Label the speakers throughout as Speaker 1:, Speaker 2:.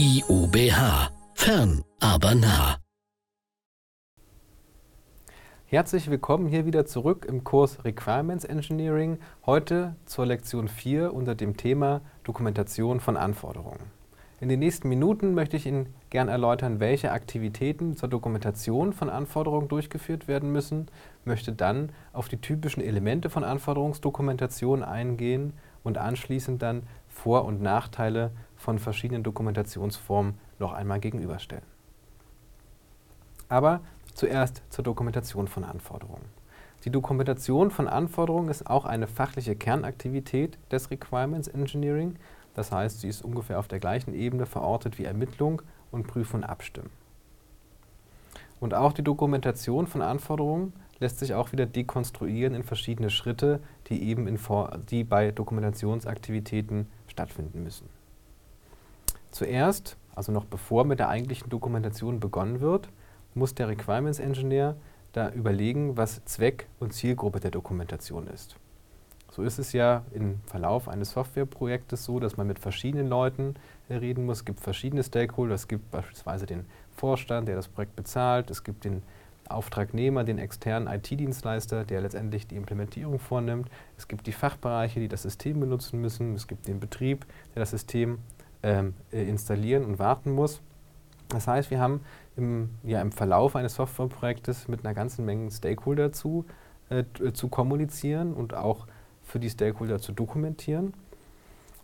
Speaker 1: IUBH. Fern, aber nah.
Speaker 2: Herzlich willkommen hier wieder zurück im Kurs Requirements Engineering, heute zur Lektion 4 unter dem Thema Dokumentation von Anforderungen. In den nächsten Minuten möchte ich Ihnen gern erläutern, welche Aktivitäten zur Dokumentation von Anforderungen durchgeführt werden müssen, möchte dann auf die typischen Elemente von Anforderungsdokumentation eingehen und anschließend dann Vor- und Nachteile von verschiedenen Dokumentationsformen noch einmal gegenüberstellen. Aber zuerst zur Dokumentation von Anforderungen. Die Dokumentation von Anforderungen ist auch eine fachliche Kernaktivität des Requirements Engineering. Das heißt, sie ist ungefähr auf der gleichen Ebene verortet wie Ermittlung und Prüfen und Abstimmen. Und auch die Dokumentation von Anforderungen lässt sich auch wieder dekonstruieren in verschiedene Schritte, die eben in die bei Dokumentationsaktivitäten stattfinden müssen. Zuerst, also noch bevor mit der eigentlichen Dokumentation begonnen wird, muss der Requirements Engineer da überlegen, was Zweck und Zielgruppe der Dokumentation ist. So ist es ja im Verlauf eines Softwareprojektes so, dass man mit verschiedenen Leuten reden muss. Es gibt verschiedene Stakeholder. Es gibt beispielsweise den Vorstand, der das Projekt bezahlt. Es gibt den Auftragnehmer, den externen IT-Dienstleister, der letztendlich die Implementierung vornimmt. Es gibt die Fachbereiche, die das System benutzen müssen. Es gibt den Betrieb, der das System ähm, äh, installieren und warten muss. Das heißt, wir haben im, ja, im Verlauf eines Softwareprojektes mit einer ganzen Menge Stakeholder zu, äh, äh, zu kommunizieren und auch für die Stakeholder zu dokumentieren.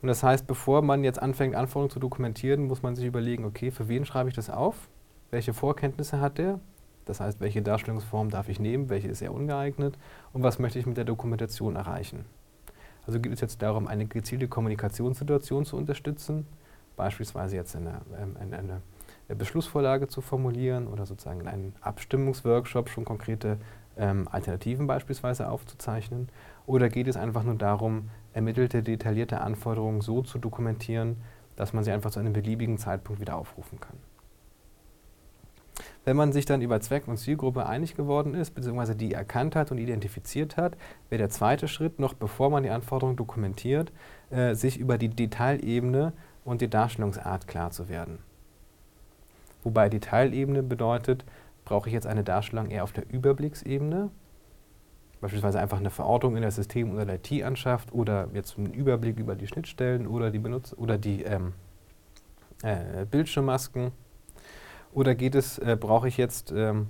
Speaker 2: Und das heißt, bevor man jetzt anfängt, Anforderungen zu dokumentieren, muss man sich überlegen, okay, für wen schreibe ich das auf? Welche Vorkenntnisse hat der? Das heißt, welche Darstellungsform darf ich nehmen, welche ist eher ungeeignet und was möchte ich mit der Dokumentation erreichen. Also geht es jetzt darum, eine gezielte Kommunikationssituation zu unterstützen, beispielsweise jetzt eine, ähm, eine, eine, Beschlussvorlage zu formulieren oder sozusagen in einem Abstimmungsworkshop schon konkrete ähm, Alternativen beispielsweise aufzuzeichnen. Oder geht es einfach nur darum, ermittelte, detaillierte Anforderungen so zu dokumentieren, dass man sie einfach zu einem beliebigen Zeitpunkt wieder aufrufen kann. Wenn man sich dann über Zweck und Zielgruppe einig geworden ist, beziehungsweise die erkannt hat und identifiziert hat, wäre der zweite Schritt, noch bevor man die Anforderungen dokumentiert, äh, sich über die Detailebene und die Darstellungsart klar zu werden. Wobei Detailebene bedeutet, brauche ich jetzt eine Darstellung eher auf der Überblicksebene, beispielsweise einfach eine Verortung in das System oder der IT anschafft oder jetzt einen Überblick über die Schnittstellen oder die Benutzer oder die ähm, äh, Bildschirmmasken oder geht es, äh, brauche ich jetzt ähm,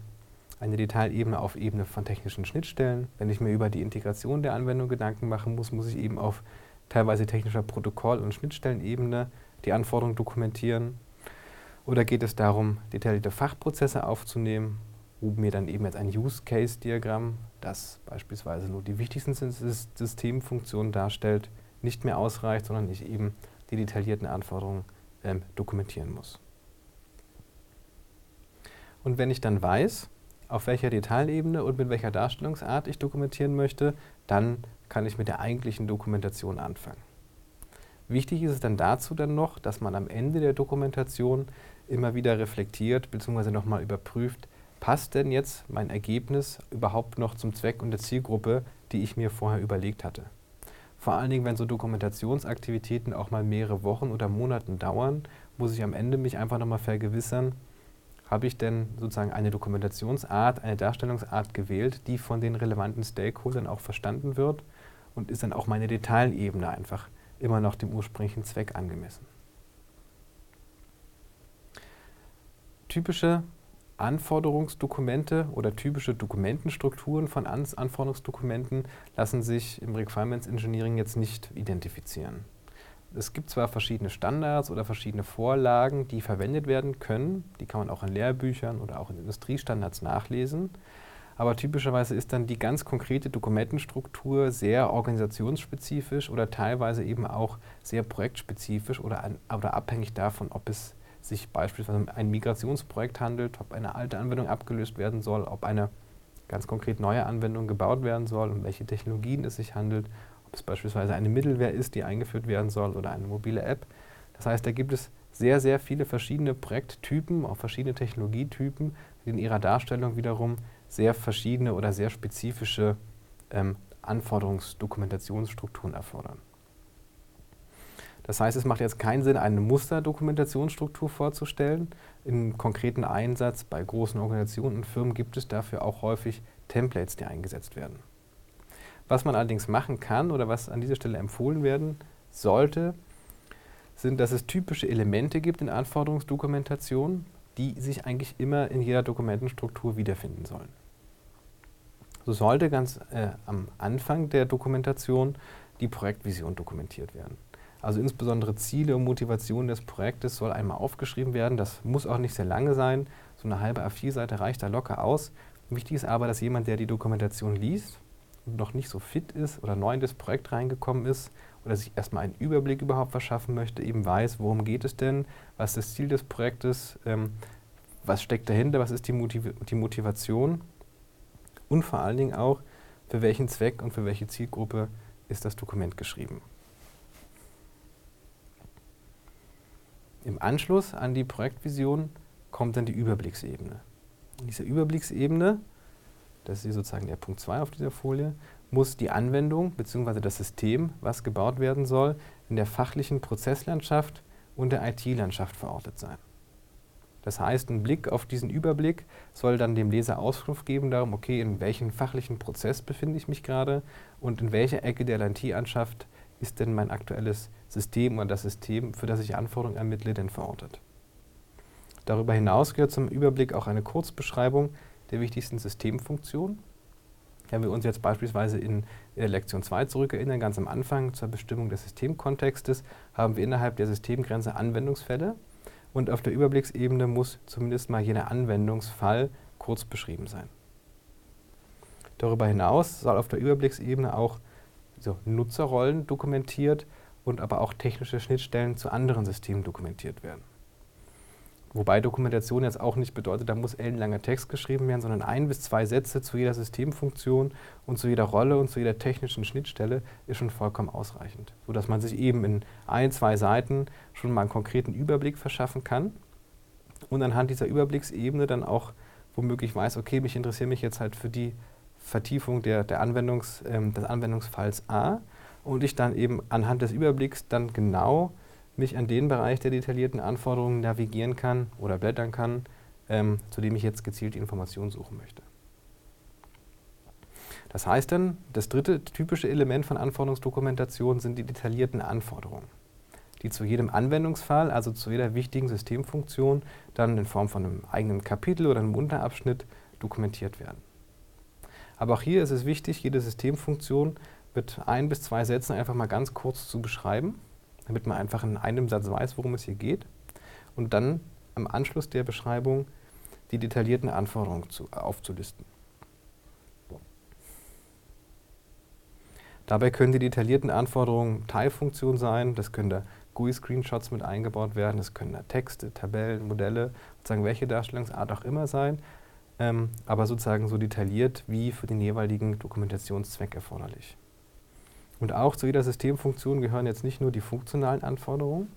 Speaker 2: eine Detailebene auf Ebene von technischen Schnittstellen? Wenn ich mir über die Integration der Anwendung Gedanken machen muss, muss ich eben auf teilweise technischer Protokoll- und Schnittstellenebene die Anforderungen dokumentieren. Oder geht es darum, detaillierte Fachprozesse aufzunehmen, wo mir dann eben jetzt ein Use-Case-Diagramm, das beispielsweise nur die wichtigsten Systemfunktionen darstellt, nicht mehr ausreicht, sondern ich eben die detaillierten Anforderungen ähm, dokumentieren muss. Und wenn ich dann weiß, auf welcher Detailebene und mit welcher Darstellungsart ich dokumentieren möchte, dann kann ich mit der eigentlichen Dokumentation anfangen. Wichtig ist es dann dazu dann noch, dass man am Ende der Dokumentation immer wieder reflektiert bzw. nochmal überprüft, passt denn jetzt mein Ergebnis überhaupt noch zum Zweck und der Zielgruppe, die ich mir vorher überlegt hatte. Vor allen Dingen, wenn so Dokumentationsaktivitäten auch mal mehrere Wochen oder Monaten dauern, muss ich am Ende mich einfach nochmal vergewissern, habe ich denn sozusagen eine Dokumentationsart, eine Darstellungsart gewählt, die von den relevanten Stakeholdern auch verstanden wird und ist dann auch meine Detailebene einfach immer noch dem ursprünglichen Zweck angemessen. Typische Anforderungsdokumente oder typische Dokumentenstrukturen von Anforderungsdokumenten lassen sich im Requirements Engineering jetzt nicht identifizieren es gibt zwar verschiedene Standards oder verschiedene Vorlagen, die verwendet werden können, die kann man auch in Lehrbüchern oder auch in Industriestandards nachlesen, aber typischerweise ist dann die ganz konkrete Dokumentenstruktur sehr organisationsspezifisch oder teilweise eben auch sehr projektspezifisch oder, an, oder abhängig davon, ob es sich beispielsweise um ein Migrationsprojekt handelt, ob eine alte Anwendung abgelöst werden soll, ob eine ganz konkret neue Anwendung gebaut werden soll, um welche Technologien es sich handelt es beispielsweise eine Middleware ist, die eingeführt werden soll oder eine mobile App. Das heißt, da gibt es sehr, sehr viele verschiedene Projekttypen, auch verschiedene Technologietypen, die in ihrer Darstellung wiederum sehr verschiedene oder sehr spezifische ähm, Anforderungsdokumentationsstrukturen erfordern. Das heißt, es macht jetzt keinen Sinn, eine Musterdokumentationsstruktur vorzustellen. Im konkreten Einsatz bei großen Organisationen und Firmen gibt es dafür auch häufig Templates, die eingesetzt werden. Was man allerdings machen kann oder was an dieser Stelle empfohlen werden sollte, sind, dass es typische Elemente gibt in Anforderungsdokumentation, die sich eigentlich immer in jeder Dokumentenstruktur wiederfinden sollen. So sollte ganz äh, am Anfang der Dokumentation die Projektvision dokumentiert werden. Also insbesondere Ziele und Motivation des Projektes soll einmal aufgeschrieben werden. Das muss auch nicht sehr lange sein. So eine halbe A4-Seite reicht da locker aus. Wichtig ist aber, dass jemand, der die Dokumentation liest noch nicht so fit ist oder neu in das Projekt reingekommen ist oder sich erstmal einen Überblick überhaupt verschaffen möchte, eben weiß, worum geht es denn, was ist das Ziel des Projektes, ähm, was steckt dahinter, was ist die, Motiv die Motivation und vor allen Dingen auch, für welchen Zweck und für welche Zielgruppe ist das Dokument geschrieben. Im Anschluss an die Projektvision kommt dann die Überblicksebene. In dieser Überblicksebene, das ist sozusagen der Punkt 2 auf dieser Folie, muss die Anwendung bzw. das System, was gebaut werden soll, in der fachlichen Prozesslandschaft und der IT-Landschaft verortet sein. Das heißt, ein Blick auf diesen Überblick soll dann dem Leser Auskunft geben darum, okay, in welchem fachlichen Prozess befinde ich mich gerade und in welcher Ecke der IT-Landschaft ist denn mein aktuelles System oder das System, für das ich Anforderungen ermittle, denn verortet. Darüber hinaus gehört zum Überblick auch eine Kurzbeschreibung der wichtigsten Systemfunktionen. Wenn wir uns jetzt beispielsweise in der Lektion 2 zurückerinnern, ganz am Anfang zur Bestimmung des Systemkontextes, haben wir innerhalb der Systemgrenze Anwendungsfälle und auf der Überblicksebene muss zumindest mal jeder Anwendungsfall kurz beschrieben sein. Darüber hinaus soll auf der Überblicksebene auch so Nutzerrollen dokumentiert und aber auch technische Schnittstellen zu anderen Systemen dokumentiert werden. Wobei Dokumentation jetzt auch nicht bedeutet, da muss ellenlanger Text geschrieben werden, sondern ein bis zwei Sätze zu jeder Systemfunktion und zu jeder Rolle und zu jeder technischen Schnittstelle ist schon vollkommen ausreichend. Sodass man sich eben in ein, zwei Seiten schon mal einen konkreten Überblick verschaffen kann und anhand dieser Überblicksebene dann auch womöglich weiß, okay, mich interessiere mich jetzt halt für die Vertiefung der, der Anwendungs, ähm, des Anwendungsfalls A und ich dann eben anhand des Überblicks dann genau mich an den Bereich der detaillierten Anforderungen navigieren kann oder blättern kann, ähm, zu dem ich jetzt gezielt Informationen suchen möchte. Das heißt dann, das dritte typische Element von Anforderungsdokumentation sind die detaillierten Anforderungen, die zu jedem Anwendungsfall, also zu jeder wichtigen Systemfunktion, dann in Form von einem eigenen Kapitel oder einem Unterabschnitt dokumentiert werden. Aber auch hier ist es wichtig, jede Systemfunktion mit ein bis zwei Sätzen einfach mal ganz kurz zu beschreiben damit man einfach in einem Satz weiß, worum es hier geht. Und dann am Anschluss der Beschreibung die detaillierten Anforderungen zu, aufzulisten. Dabei können die detaillierten Anforderungen Teilfunktionen sein, das können da GUI-Screenshots mit eingebaut werden, das können da Texte, Tabellen, Modelle, sozusagen welche Darstellungsart auch immer sein, ähm, aber sozusagen so detailliert wie für den jeweiligen Dokumentationszweck erforderlich. Und auch zu jeder Systemfunktion gehören jetzt nicht nur die funktionalen Anforderungen,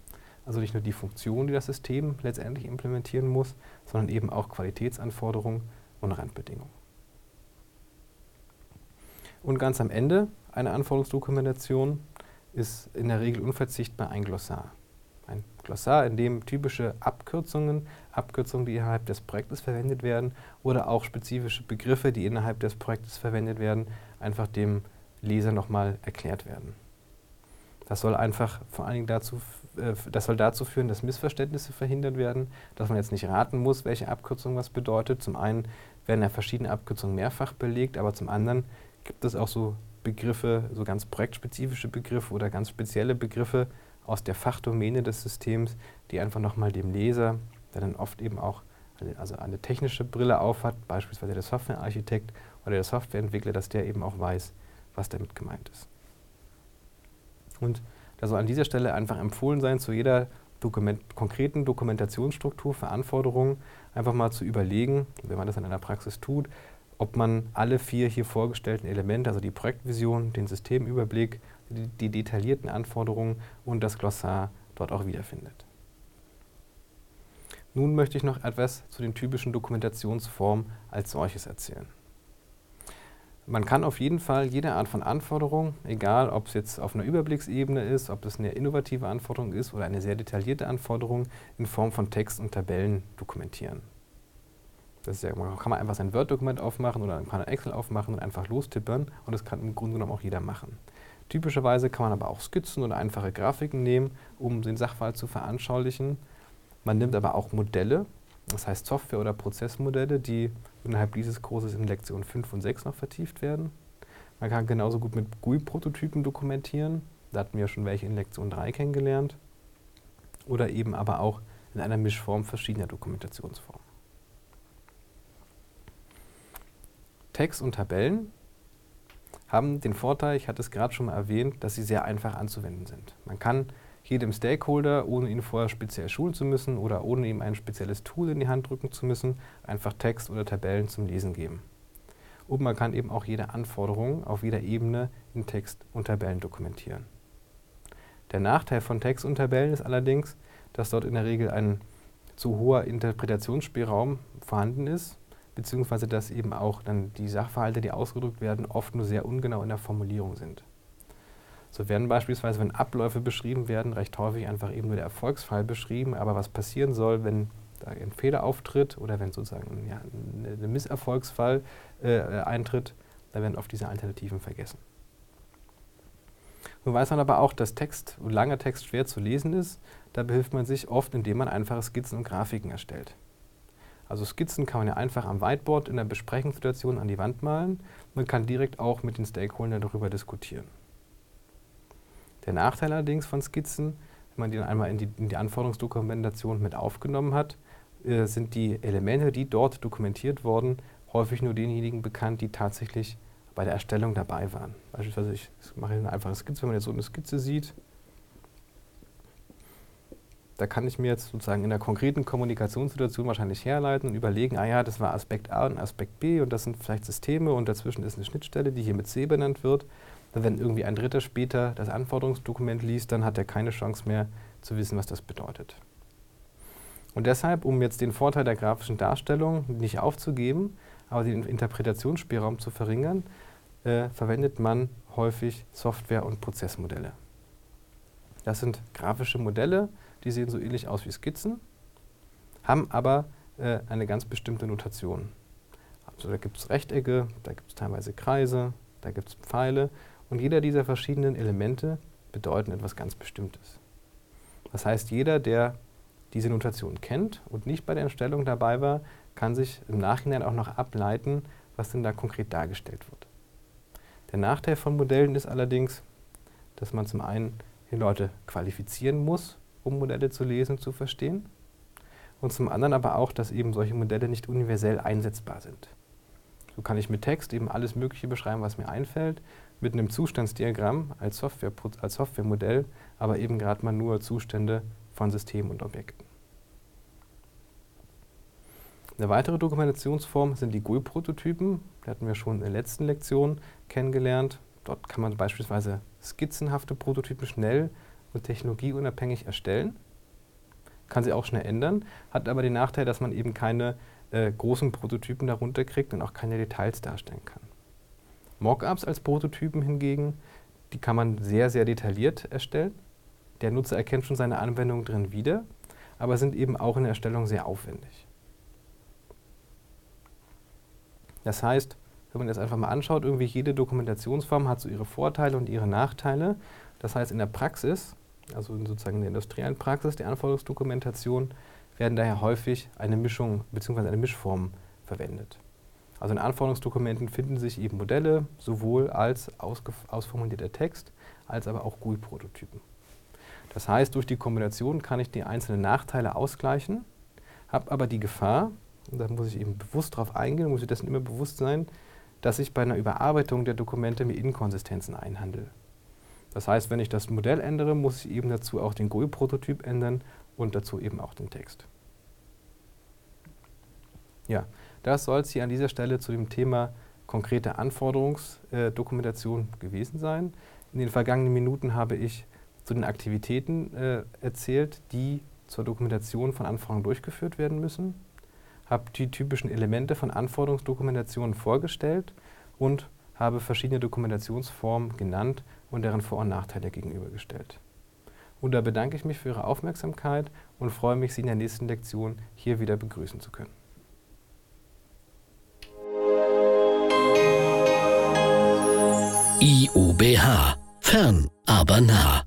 Speaker 2: also nicht nur die Funktion, die das System letztendlich implementieren muss, sondern eben auch Qualitätsanforderungen und Randbedingungen. Und ganz am Ende einer Anforderungsdokumentation ist in der Regel unverzichtbar ein Glossar. Ein Glossar, in dem typische Abkürzungen, Abkürzungen, die innerhalb des Projektes verwendet werden, oder auch spezifische Begriffe, die innerhalb des Projektes verwendet werden, einfach dem Leser nochmal erklärt werden. Das soll einfach vor allen Dingen dazu, äh, das soll dazu führen, dass Missverständnisse verhindert werden, dass man jetzt nicht raten muss, welche Abkürzung was bedeutet. Zum einen werden ja verschiedene Abkürzungen mehrfach belegt, aber zum anderen gibt es auch so Begriffe, so ganz projektspezifische Begriffe oder ganz spezielle Begriffe aus der Fachdomäne des Systems, die einfach nochmal dem Leser, der dann oft eben auch eine, also eine technische Brille aufhat, beispielsweise der Softwarearchitekt oder der Softwareentwickler, dass der eben auch weiß, was damit gemeint ist. Und da soll an dieser Stelle einfach empfohlen sein, zu jeder Dokument konkreten Dokumentationsstruktur für Anforderungen einfach mal zu überlegen, wenn man das in einer Praxis tut, ob man alle vier hier vorgestellten Elemente, also die Projektvision, den Systemüberblick, die, die detaillierten Anforderungen und das Glossar dort auch wiederfindet. Nun möchte ich noch etwas zu den typischen Dokumentationsformen als solches erzählen. Man kann auf jeden Fall jede Art von Anforderung, egal ob es jetzt auf einer Überblicksebene ist, ob das eine innovative Anforderung ist oder eine sehr detaillierte Anforderung, in Form von Text und Tabellen dokumentieren. Das ja, man kann man einfach sein Word-Dokument aufmachen oder ein Excel aufmachen und einfach lostippern und das kann im Grunde genommen auch jeder machen. Typischerweise kann man aber auch Skizzen oder einfache Grafiken nehmen, um den Sachverhalt zu veranschaulichen. Man nimmt aber auch Modelle, das heißt Software- oder Prozessmodelle, die innerhalb dieses Kurses in Lektion 5 und 6 noch vertieft werden. Man kann genauso gut mit GUI-Prototypen dokumentieren. Da hatten wir schon welche in Lektion 3 kennengelernt. Oder eben aber auch in einer Mischform verschiedener Dokumentationsformen. Text und Tabellen haben den Vorteil, ich hatte es gerade schon mal erwähnt, dass sie sehr einfach anzuwenden sind. Man kann jedem Stakeholder, ohne ihn vorher speziell schulen zu müssen oder ohne ihm ein spezielles Tool in die Hand drücken zu müssen, einfach Text oder Tabellen zum Lesen geben. Und man kann eben auch jede Anforderung auf jeder Ebene in Text und Tabellen dokumentieren. Der Nachteil von Text und Tabellen ist allerdings, dass dort in der Regel ein zu hoher Interpretationsspielraum vorhanden ist beziehungsweise dass eben auch dann die Sachverhalte, die ausgedrückt werden, oft nur sehr ungenau in der Formulierung sind. So werden beispielsweise, wenn Abläufe beschrieben werden, recht häufig einfach eben nur der Erfolgsfall beschrieben, aber was passieren soll, wenn da ein Fehler auftritt oder wenn sozusagen ja, ein Misserfolgsfall äh, eintritt, dann werden oft diese Alternativen vergessen. Nun weiß man aber auch, dass Text, langer Text schwer zu lesen ist. Da behilft man sich oft, indem man einfache Skizzen und Grafiken erstellt. Also Skizzen kann man ja einfach am Whiteboard in der Besprechungssituation an die Wand malen. Man kann direkt auch mit den Stakeholdern darüber diskutieren. Der Nachteil allerdings von Skizzen, wenn man die dann einmal in die, in die Anforderungsdokumentation mit aufgenommen hat, äh, sind die Elemente, die dort dokumentiert wurden, häufig nur denjenigen bekannt, die tatsächlich bei der Erstellung dabei waren. Beispielsweise, ich mache eine einfache Skizze, wenn man jetzt so eine Skizze sieht, da kann ich mir jetzt sozusagen in der konkreten Kommunikationssituation wahrscheinlich herleiten und überlegen, ah ja, das war Aspekt A und Aspekt B und das sind vielleicht Systeme und dazwischen ist eine Schnittstelle, die hier mit C benannt wird. Wenn irgendwie ein Dritter später das Anforderungsdokument liest, dann hat er keine Chance mehr zu wissen, was das bedeutet. Und deshalb, um jetzt den Vorteil der grafischen Darstellung nicht aufzugeben, aber den Interpretationsspielraum zu verringern, äh, verwendet man häufig Software- und Prozessmodelle. Das sind grafische Modelle, die sehen so ähnlich aus wie Skizzen, haben aber äh, eine ganz bestimmte Notation. Also da gibt es Rechtecke, da gibt es teilweise Kreise, da gibt es Pfeile und jeder dieser verschiedenen Elemente bedeuten etwas ganz Bestimmtes. Das heißt, jeder, der diese Notation kennt und nicht bei der Entstellung dabei war, kann sich im Nachhinein auch noch ableiten, was denn da konkret dargestellt wird. Der Nachteil von Modellen ist allerdings, dass man zum einen die Leute qualifizieren muss, um Modelle zu lesen und zu verstehen. Und zum anderen aber auch, dass eben solche Modelle nicht universell einsetzbar sind. So kann ich mit Text eben alles Mögliche beschreiben, was mir einfällt, mit einem Zustandsdiagramm als, Software, als Softwaremodell, aber eben gerade mal nur Zustände von Systemen und Objekten. Eine weitere Dokumentationsform sind die GUI-Prototypen. Die hatten wir schon in der letzten Lektion kennengelernt. Dort kann man beispielsweise skizzenhafte Prototypen schnell und technologieunabhängig erstellen. Kann sie auch schnell ändern, hat aber den Nachteil, dass man eben keine äh, großen Prototypen darunter kriegt und auch keine Details darstellen kann. Mockups als Prototypen hingegen, die kann man sehr, sehr detailliert erstellen. Der Nutzer erkennt schon seine Anwendung drin wieder, aber sind eben auch in der Erstellung sehr aufwendig. Das heißt, wenn man das einfach mal anschaut, irgendwie jede Dokumentationsform hat so ihre Vorteile und ihre Nachteile. Das heißt, in der Praxis, also sozusagen in der industriellen Praxis, der Anforderungsdokumentation, werden daher häufig eine Mischung bzw. eine Mischform verwendet. Also in Anforderungsdokumenten finden sich eben Modelle, sowohl als ausformulierter Text, als aber auch GUI-Prototypen. Das heißt, durch die Kombination kann ich die einzelnen Nachteile ausgleichen, habe aber die Gefahr, und da muss ich eben bewusst darauf eingehen, muss ich dessen immer bewusst sein, dass ich bei einer Überarbeitung der Dokumente mir Inkonsistenzen einhandle. Das heißt, wenn ich das Modell ändere, muss ich eben dazu auch den GUI-Prototyp ändern und dazu eben auch den Text. Ja, das soll es hier an dieser Stelle zu dem Thema konkrete Anforderungsdokumentation äh, gewesen sein. In den vergangenen Minuten habe ich zu den Aktivitäten äh, erzählt, die zur Dokumentation von Anforderungen durchgeführt werden müssen, habe die typischen Elemente von Anforderungsdokumentationen vorgestellt und habe verschiedene Dokumentationsformen genannt und deren Vor- und Nachteile gegenübergestellt. Und da bedanke ich mich für Ihre Aufmerksamkeit und freue mich, Sie in der nächsten Lektion hier wieder begrüßen zu können.
Speaker 1: IUBH. Fern, aber nah.